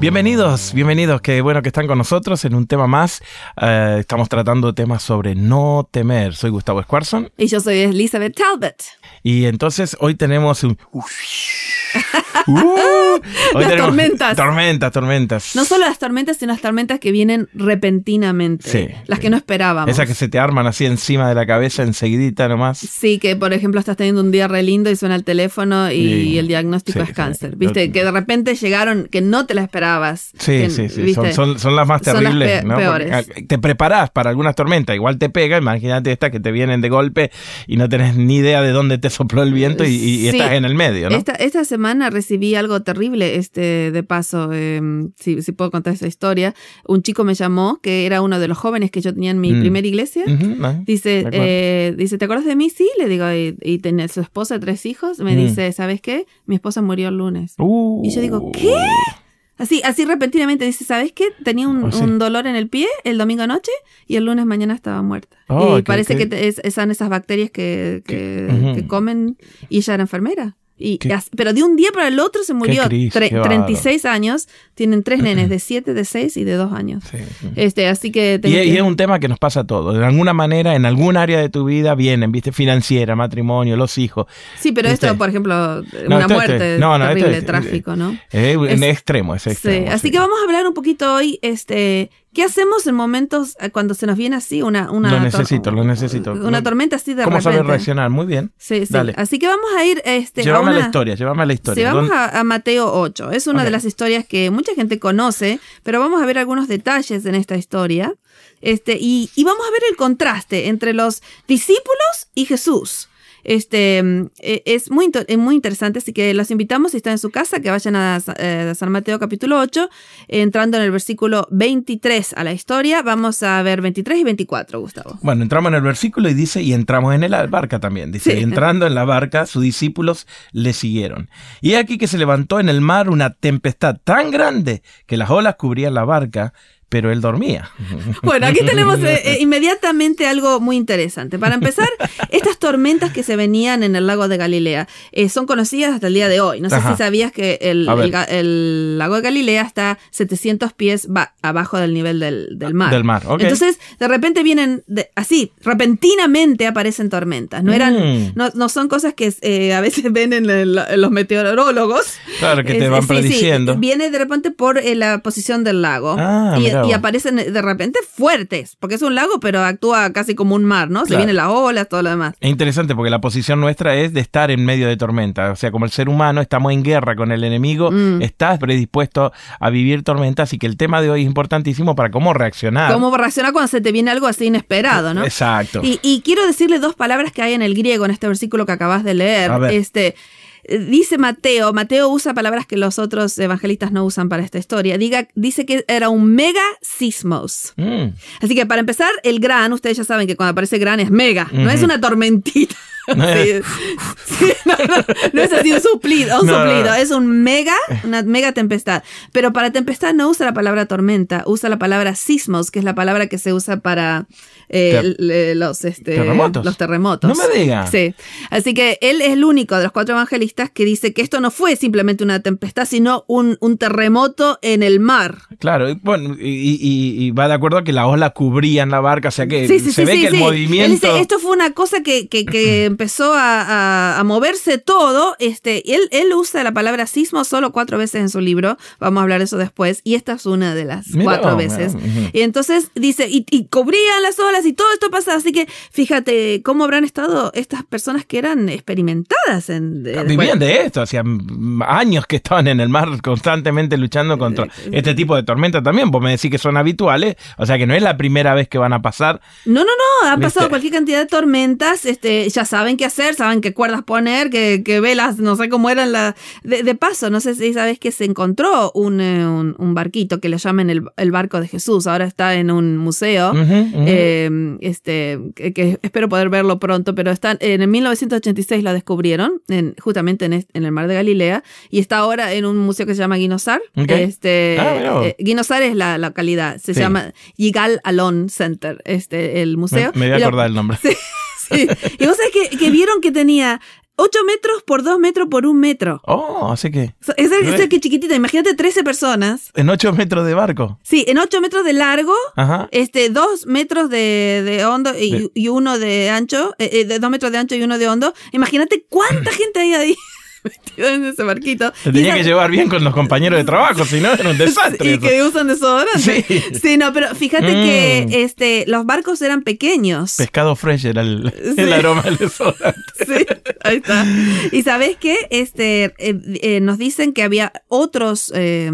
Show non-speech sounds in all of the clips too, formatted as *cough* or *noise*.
Bienvenidos, bienvenidos, qué bueno que están con nosotros en un tema más. Eh, estamos tratando temas sobre no temer. Soy Gustavo Squarson. Y yo soy Elizabeth Talbot. Y entonces hoy tenemos un... Uh, *laughs* las tormentas. Tormentas, tormentas. No solo las tormentas, sino las tormentas que vienen repentinamente. Sí. Las que no esperábamos. Esas que se te arman así encima de la cabeza enseguidita nomás. Sí, que por ejemplo estás teniendo un día re lindo y suena el teléfono y, el diagnóstico sí, es cáncer. Viste, que de repente llegaron, que no te la esperabas. Sí, Que, sí, sí. Son, son- son las más Son las terribles. pe- ¿no? peores. Te preparás para algunas tormentas, igual te pega. Imagínate estas que te vienen de golpe y no tenés ni idea de dónde te sopló el viento y, estás en el medio, ¿no? Esta, esta semana recibí algo terrible, este, de paso, eh, si, si puedo contar esa historia. Un chico me llamó, que era uno de los jóvenes que yo tenía en mi Mm. primera iglesia. ¿no? Dice, eh, dice, ¿te acuerdas de mí? Sí, le digo, y, y tenía su esposa, tres hijos. Me Mm. dice, ¿sabes qué? Mi esposa murió el lunes. Uh. Y yo digo, ¿qué? Así, así repentinamente dice, ¿sabes qué? Tenía un, Oh, sí. un dolor en el pie el domingo anoche y el lunes mañana estaba muerta. Oh, y parece que te- es- son esas bacterias que, que comen y ella era enfermera. Y, pero de un día para el otro se murió. Cris, Tre- qué bárbaro. 36 años, tienen tres nenes de *clears throat* 7, de 6 y de 2 años. Sí. Este, así que... Y, es un tema que nos pasa a todos. De alguna manera, en algún área de tu vida vienen, viste, financiera, matrimonio, los hijos. Sí, pero esto, Este- por ejemplo, No, una esto- muerte este- no, no, esto terrible, trágico, ¿no? Es, en Es- extremo, es Sí, extremo. así sí. que vamos a hablar un poquito hoy, este, ¿qué hacemos en momentos eh, cuando se nos viene así una, una Lo necesito, lo necesito. Una tormenta así de ¿Cómo repente. saber reaccionar? Muy bien. Sí, sí. Dale. Así que vamos a ir, este, Llévame a la historia, llévame a la historia. Sí, vamos ¿Dónde- a, a Mateo 8. Es una de las historias que mucha gente conoce, pero vamos a ver algunos detalles en esta historia. Este, y, y vamos a ver el contraste entre los discípulos y Jesús. Este eh, es muy, muy interesante, así que los invitamos, si están en su casa, que vayan a, eh, a San Mateo capítulo 8, entrando en el versículo 23 a la historia. Vamos a ver 23 y 24, Gustavo. Bueno, entramos en el versículo y dice, y entramos en la barca también. Dice, Sí. y entrando en la barca, sus discípulos le siguieron. Y aquí que se levantó en el mar una tempestad tan grande que las olas cubrían la barca, pero él dormía. *laughs* Bueno, aquí tenemos eh, eh, inmediatamente algo muy interesante. Para empezar, *laughs* estas tormentas que se venían en el lago de Galilea eh, son conocidas hasta el día de hoy. No sé Ajá. si sabías que el, el el lago de Galilea está 700 pies ba- abajo del nivel del, del mar. Del mar, ok. Entonces, de repente vienen, de- así, repentinamente aparecen tormentas. No eran, Mm. no, no son cosas que eh, a veces *laughs* ven en, el- en los meteorólogos. Claro, que te van sí, sí, prediciendo. viene de repente por eh, la posición del lago. Ah, y, y aparecen de repente fuertes, porque es un lago, pero actúa casi como un mar, ¿no? Se vienen las olas, todo lo demás. Es interesante porque la posición nuestra es de estar en medio de tormenta. O sea, como el ser humano estamos en guerra con el enemigo, Mm. estás predispuesto a vivir tormentas. Y que el tema de hoy es importantísimo para cómo reaccionar. ¿Cómo reaccionar cuando se te viene algo así inesperado, no? Exacto. Y, y quiero decirle dos palabras que hay en el griego en este versículo que acabas de leer. A ver. Este dice Mateo, Mateo usa palabras que los otros evangelistas no usan para esta historia. Diga, dice que era un mega sismos. Mm. Así que para empezar, el gran, ustedes ya saben que cuando aparece gran es mega, no es una tormentita. No Sí, es- sí, no, no, no es así un suplido, un No, suplido, es un mega, una mega tempestad. Pero para tempestad no usa la palabra tormenta, usa la palabra sismos, que es la palabra que se usa para eh, Ter- le- los, este, terremotos. los terremotos. No me diga. Sí. Así que él es el único de los cuatro evangelistas que dice que esto no fue simplemente una tempestad, sino un, un terremoto en el mar. Claro, y bueno, y, y- y va de acuerdo a que la ola cubrían la barca, o sea que Sí, se ve que el sí. Él movimiento... dice, esto fue una cosa que, que- que empezó a, a- a moverse todo. Este, él, él usa la palabra sismo solo cuatro veces en su libro. Vamos a hablar de eso después. Y esta es una de las Mira, cuatro mira, veces. Y entonces dice, y, y cubrían las olas y todo esto pasa. Así que fíjate cómo habrán estado estas personas que eran experimentadas en... Vivían bueno, de esto, hacían años que estaban en el mar constantemente luchando contra este tipo de tormentas también. Vos me decís que son habituales, o sea que no es la primera vez que van a pasar. No, no, no, han ¿Viste? pasado cualquier cantidad de tormentas, este, ya saben saben qué hacer, saben qué cuerdas poner, qué, qué velas, no sé cómo eran las... De, de paso, no sé si sabes que se encontró un, eh, un, un barquito que le llaman el, el barco de Jesús, ahora está en un museo, eh, este, que, que espero poder verlo pronto, pero está, en el 1986 lo descubrieron, en, justamente en, en el mar de Galilea, y está ahora en un museo que se llama Guinosar. Ok. Este, Ah, eh, Guinosar es la localidad, se Sí. llama Yigal Alon Center, este, el me, museo. me voy a lo- acordar el nombre. *laughs* Sí, sí. Y vos sabés que, que vieron que tenía 8 metros por 2 metros por 1 metro. Oh, así que O sea, Es, es, Re. que chiquitita, imagínate 13 personas. en 8 metros de barco. Sí, en 8 metros de largo, Ajá. este, 2 metros de, de hondo y, De- y uno de ancho, eh, eh, de 2 metros de ancho y uno de hondo. Imagínate cuánta *clears throat* gente hay ahí *laughs* metida en ese barquito. Y tenía esa- que llevar bien con los compañeros de trabajo, si no era un *laughs* desastre. y que usan desodorante. Sí. Sí. no, pero fíjate Mm. que este, los barcos eran pequeños. Pescado fresh era el, Sí. el aroma del desodorante. *laughs* Sí, ahí está. Y sabes qué? Este, eh, eh, nos dicen que había otros, eh,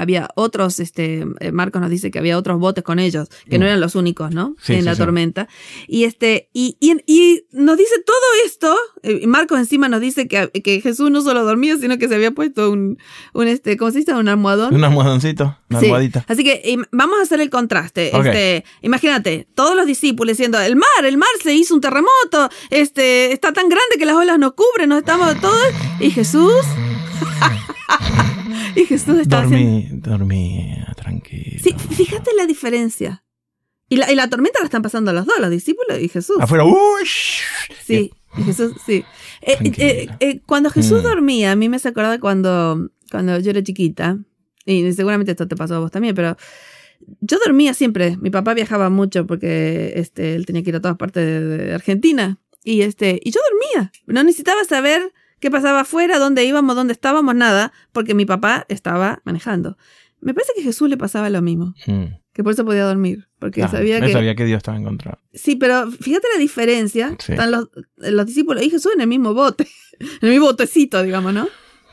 había otros, este, eh, Marcos nos dice que había otros botes con ellos, que no Mm. eran los únicos, ¿no? Sí, en sí, la sí. tormenta. Y este, y, y, y nos dice todo esto, eh, y Marcos encima nos dice que, que Jesús no solo dormía, sino que se había puesto un, un este, ¿cómo se dice? Un almohadón. Un almohadoncito, una almohadita. Así que vamos a hacer el contraste. Ok. Este, imagínate, todos los discípulos diciendo, el mar, el mar se hizo un terremoto, este, está tan grande que las olas nos cubren, nos estamos todos. Y Jesús, *laughs* *laughs* y Jesús haciendo... Dormí, dormí, tranquilo. Sí, fíjate la diferencia. Y la, y la tormenta la están pasando los dos, los discípulos y Jesús. Afuera, ¡uy! Sí, y Jesús, sí. Eh, eh, eh, cuando Jesús Mm. dormía, a mí me hace acordar cuando, cuando yo era chiquita, y seguramente esto te pasó a vos también, pero yo dormía siempre. Mi papá viajaba mucho porque este, él tenía que ir a todas partes de, de Argentina. Y, este, y yo dormía. No necesitaba saber qué pasaba afuera, dónde íbamos, dónde estábamos, nada, porque mi papá estaba manejando. Me parece que a Jesús le pasaba lo mismo, Mm. que por eso podía dormir, porque sabía que... sabía que Dios estaba en control. Sí, pero fíjate la diferencia. Sí. Están los, los discípulos y Jesús en el mismo bote, *laughs* en el mismo botecito, digamos, ¿no?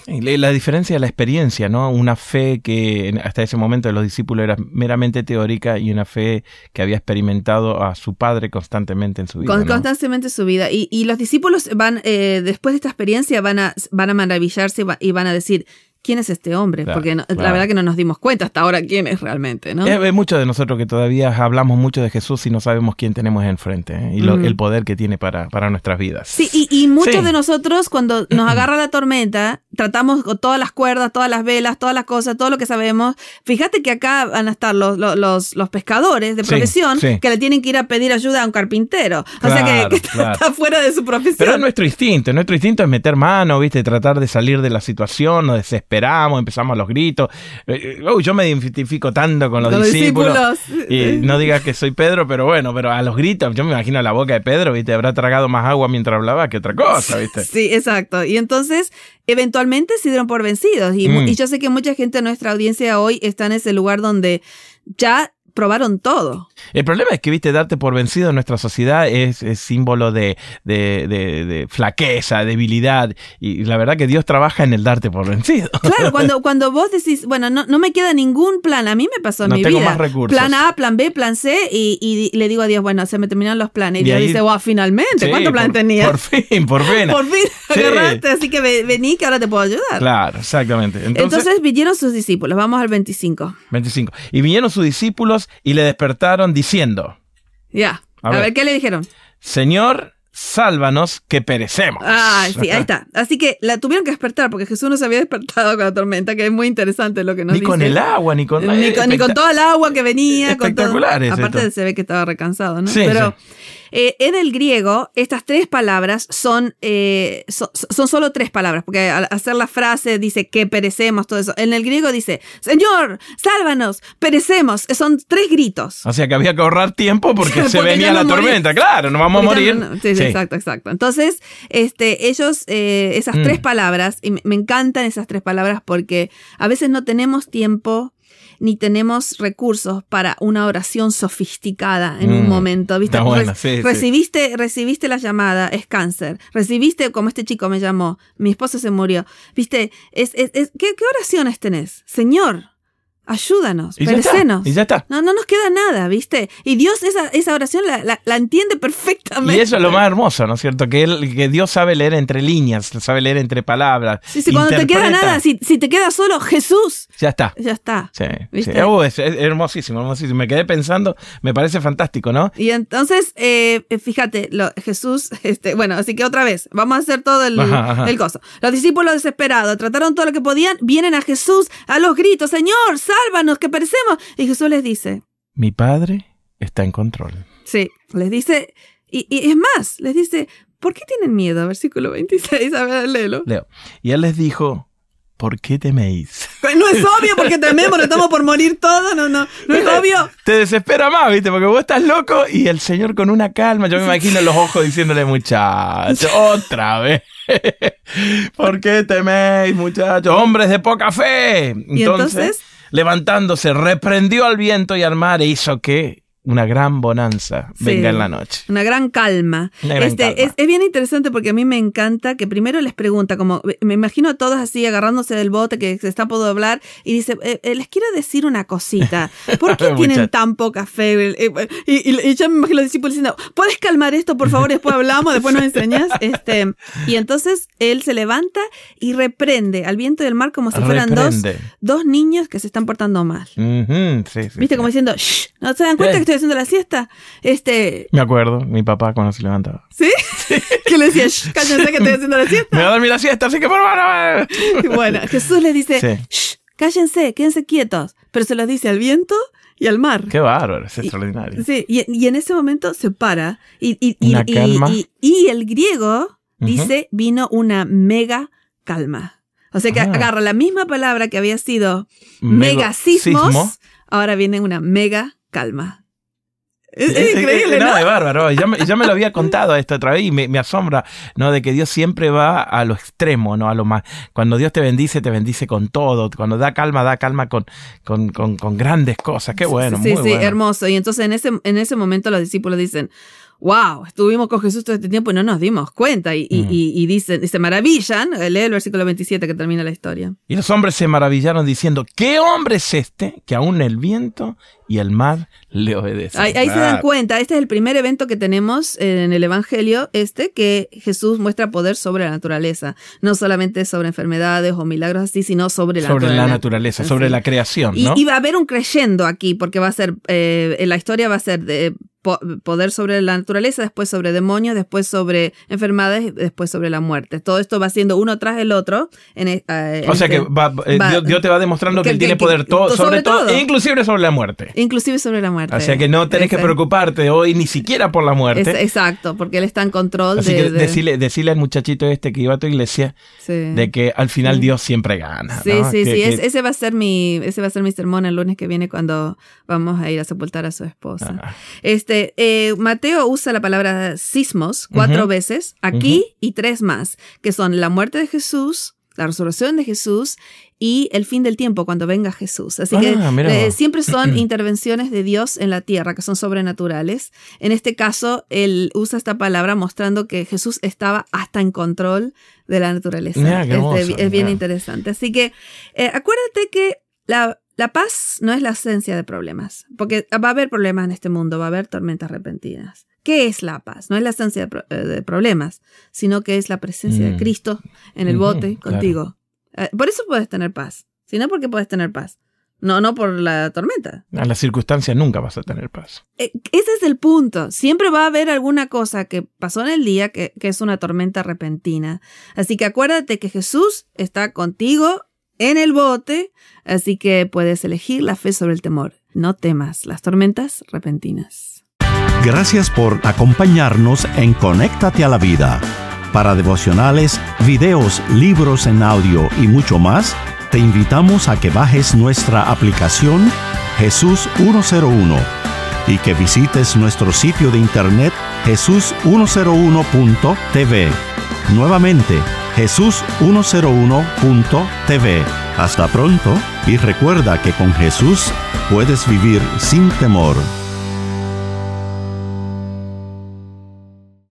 La la diferencia de la experiencia, ¿no? Una fe que en- hasta ese momento de los discípulos era meramente teórica y una fe que había experimentado a su padre constantemente en su vida. Con- ¿no? Constantemente su vida. Y, y los discípulos van, eh, después de esta experiencia, van a, van a maravillarse y va- y van a decir, ¿quién es este hombre? Claro, Porque no- la claro. verdad que no nos dimos cuenta hasta ahora quién es realmente, ¿no? Es, es muchos de nosotros que todavía hablamos mucho de Jesús y no sabemos quién tenemos enfrente ¿eh? y lo- el poder que tiene para, para nuestras vidas. Sí, y, y muchos Sí. de nosotros cuando nos *clears throat* agarra la tormenta, tratamos todas las cuerdas, todas las velas, todas las cosas, todo lo que sabemos. Fíjate que acá van a estar los, los, los, pescadores de Sí, profesión sí. que le tienen que ir a pedir ayuda a un carpintero. o sea Claro, que, que está, claro. está fuera de su profesión. Pero es nuestro instinto, nuestro instinto es meter mano, ¿viste? Tratar de salir de la situación, nos desesperamos, empezamos a los gritos. Eh, eh, uy, yo me identifico tanto con los, Con los discípulos. discípulos. Y no digas que soy Pedro, pero bueno, pero a los gritos, yo me imagino la boca de Pedro, ¿viste? Habrá tragado más agua mientras hablaba que otra cosa, ¿viste? *laughs* Sí, exacto. Y entonces, eventualmente se dieron por vencidos. Y, Mm. y yo sé que mucha gente de nuestra audiencia hoy está en ese lugar donde ya probaron todo. El problema es que, viste, darte por vencido en nuestra sociedad es, es símbolo de, de, de- de flaqueza, debilidad. Y la verdad que Dios trabaja en el darte por vencido. Claro, cuando, *laughs* cuando vos decís, bueno, no, no me queda ningún plan, a mí me pasó en No mi tengo vida. más recursos. Plan A, plan B, plan C, y, y le digo a Dios, bueno, se me terminaron los planes. Y Dios ahí- dice, wow, finalmente, Sí, ¿cuántos planes por- tenías? Por fin, por fin. *laughs* Por fin Sí. agarraste, así que ve- vení que ahora te puedo ayudar. Claro, exactamente. Entonces, Entonces, vinieron sus discípulos, vamos al 25. 25. Y vinieron sus discípulos y le despertaron diciendo, Ya, A a, ver. ver. ¿qué le dijeron? Señor, sálvanos que perecemos. Ah, sí, ahí está. Así que la tuvieron que despertar porque Jesús no se había despertado con la tormenta, que es muy interesante lo que nos Ni dice. con el agua, ni con... Ni con, ni con toda el agua que venía. Con todo. Espectacular es Aparte esto. se ve que estaba recansado, ¿no? Sí, Pero sí. Eh, en el griego, estas tres palabras son, eh, so- son solo tres palabras, porque al hacer la frase dice que perecemos, todo eso. En el griego dice, Señor, sálvanos, perecemos. Son tres gritos. O sea que había que ahorrar tiempo porque, *laughs* se venía la no tormenta. Claro, nos vamos a Porque morir. no- no- sí, sí, Sí. exacto, exacto. Entonces, este, ellos, eh, esas Mm. tres palabras, y me encantan esas tres palabras porque a veces no tenemos tiempo ni tenemos recursos para una oración sofisticada en un Mm, momento, ¿viste? está buena, Re- sí, sí. recibiste, recibiste la llamada, es cáncer. Recibiste, como este chico me llamó, mi esposo se murió. ¿Viste? Es, es, es- ¿qué, ¿Qué oraciones tenés? Señor, ayúdanos, Y ya está, perecenos. y ya está. No, no nos queda nada, ¿viste? Y Dios esa, esa oración la, la- la entiende perfectamente. Y eso es lo más hermoso, ¿no es cierto? Que, él, que Dios sabe leer entre líneas, sabe leer entre palabras. Sí, sí, cuando te queda nada, si, si te queda solo Jesús, Ya está. ya está. Sí, sí. Uh, es, es hermosísimo, hermosísimo. Me quedé pensando, me parece fantástico, ¿no? Y entonces, eh, fíjate, lo- Jesús, *laughs* este, bueno, así que otra vez, vamos a hacer todo el, Ajá, ajá. el coso. Los discípulos desesperados trataron todo lo que podían, vienen a Jesús a los gritos, Señor, sálvanos, que perecemos. Y Jesús les dice, Mi padre está en control. sí, les dice, y, y es más, les dice, ¿por qué tienen miedo? Versículo 26, a ver, léelo. Leo. Y él les dijo, ¿por qué teméis? No es obvio porque tememos, no estamos por morir todos, no, no, no es obvio. Te desespera más, ¿viste? Porque vos estás loco y el Señor con una calma, yo me imagino los ojos diciéndole, muchachos, otra vez. *laughs* ¿Por qué teméis, muchachos? Hombres de poca fe. Y entonces, levantándose, reprendió al viento y al mar e hizo que una gran bonanza Sí. venga en la noche. Una gran calma. Una gran este, calma. Es, es bien interesante porque a mí me encanta que primero les pregunta, como me imagino a todos así agarrándose del bote que se está por doblar y dice, eh, eh, les quiero decir una cosita. ¿Por qué *laughs* tienen tan poca fe? Y, y- y yo me imagino a los discípulos diciendo, ¿puedes calmar esto, por favor? Después hablamos, después nos enseñas. *laughs* Este, y entonces él se levanta y reprende al viento y al mar como si fueran dos, Reprende. dos niños que se están portando mal. Ujú, sí, sí, ¿Viste? Como diciendo, "Shh, ¿no se dan cuenta que estoy haciendo la siesta? Este, Me acuerdo, mi papá cuando se levantaba. ¿Sí? *laughs* que le decía, "Shh, cállense que estoy haciendo la Me siesta. voy a dormir la siesta, así que por favor. Bueno, Jesús les dice, Sí. "Shh, cállense, quédense quietos. Pero se los dice al viento y al mar. Qué bárbaro, es extraordinario. Sí, y, y en ese momento se para. Y, y- y- Una calma. el griego dice, vino una mega calma. O sea que Ah. agarra la misma palabra que había sido megasismos, sismo. ahora viene una mega calma. Es, es Es- es- increíble, no, ¿no? es bárbaro. Ya me, ya me lo había contado esto otra vez y me, me asombra, ¿no? De que Dios siempre va a lo extremo, ¿no? A lo más. Cuando Dios te bendice, te bendice con todo. Cuando da calma, da calma con, con, con, con grandes cosas. Qué bueno, Sí, muy sí, bueno. hermoso. Y entonces en ese, en ese momento los discípulos dicen, wow, estuvimos con Jesús todo este tiempo y no nos dimos cuenta. Y, y- Mm. y- y dicen, y se maravillan. Lee el versículo 27 que termina la historia. Y los hombres se maravillaron diciendo, ¿qué hombre es este que aún el viento y el mar le obedecen? Ahí, ahí se dan cuenta, este es el primer evento que tenemos en el Evangelio, este, que Jesús muestra poder sobre la naturaleza. No solamente sobre enfermedades o milagros así, sino sobre la Sobre naturaleza. la naturaleza, sobre Así. la creación, y va a haber un creyendo aquí, porque va a ser, eh, la historia va a ser de po- poder sobre la naturaleza, después sobre demonios, después sobre enfermedades, después sobre la muerte. Todo esto va siendo uno tras el otro. En, e- eh, o sea este- que va- eh, va- Dios, Dios te va demostrando que, que- Él tiene que- poder todo, sobre sobre, todo, todo. inclusive sobre la muerte. Inclusive sobre la muerte. O sea que no tenés que preocuparte hoy ni siquiera por la es- muerte. exacto, porque él está en control Así de... que de- decirle, decirle al muchachito este que iba a tu iglesia sí. de que al final Dios siempre gana. Sí, ¿no? sí, Que- sí. es- ese va a ser mi, ese va a ser mi sermón el lunes que viene cuando vamos a ir a sepultar a su esposa. Ah. Este, eh, Mateo usa la palabra sismos cuatro veces, aquí y tres más, que son la muerte de Jesús, la resurrección de Jesús y el fin del tiempo cuando venga Jesús. Así que Ah, eh, siempre son *clears throat* intervenciones de Dios en la tierra que son sobrenaturales. En este caso, él usa esta palabra mostrando que Jesús estaba hasta en control de la naturaleza. Este, es bien interesante. Así que eh, acuérdate que la, la paz no es la esencia de problemas, porque va a haber problemas en este mundo, va a haber tormentas repentinas. ¿Qué es la paz? No es la esencia de, pro- eh, de problemas, sino que es la presencia de Mm. Cristo en el bote contigo. Eh, por eso puedes tener paz. Si no, porque puedes tener paz. No, no por la tormenta. En las circunstancias nunca vas a tener paz. Eh, Ese es el punto. Siempre va a haber alguna cosa que pasó en el día que, que es una tormenta repentina. Así que acuérdate que Jesús está contigo en el bote, así que puedes elegir la fe sobre el temor. No temas las tormentas repentinas. Gracias por acompañarnos en Conéctate a la Vida. Para devocionales, videos, libros en audio y mucho más, te invitamos a que bajes nuestra aplicación Jesús 101 y que visites nuestro sitio de internet jesús101.tv. Nuevamente, jesús101.tv. Hasta pronto y recuerda que con Jesús puedes vivir sin temor.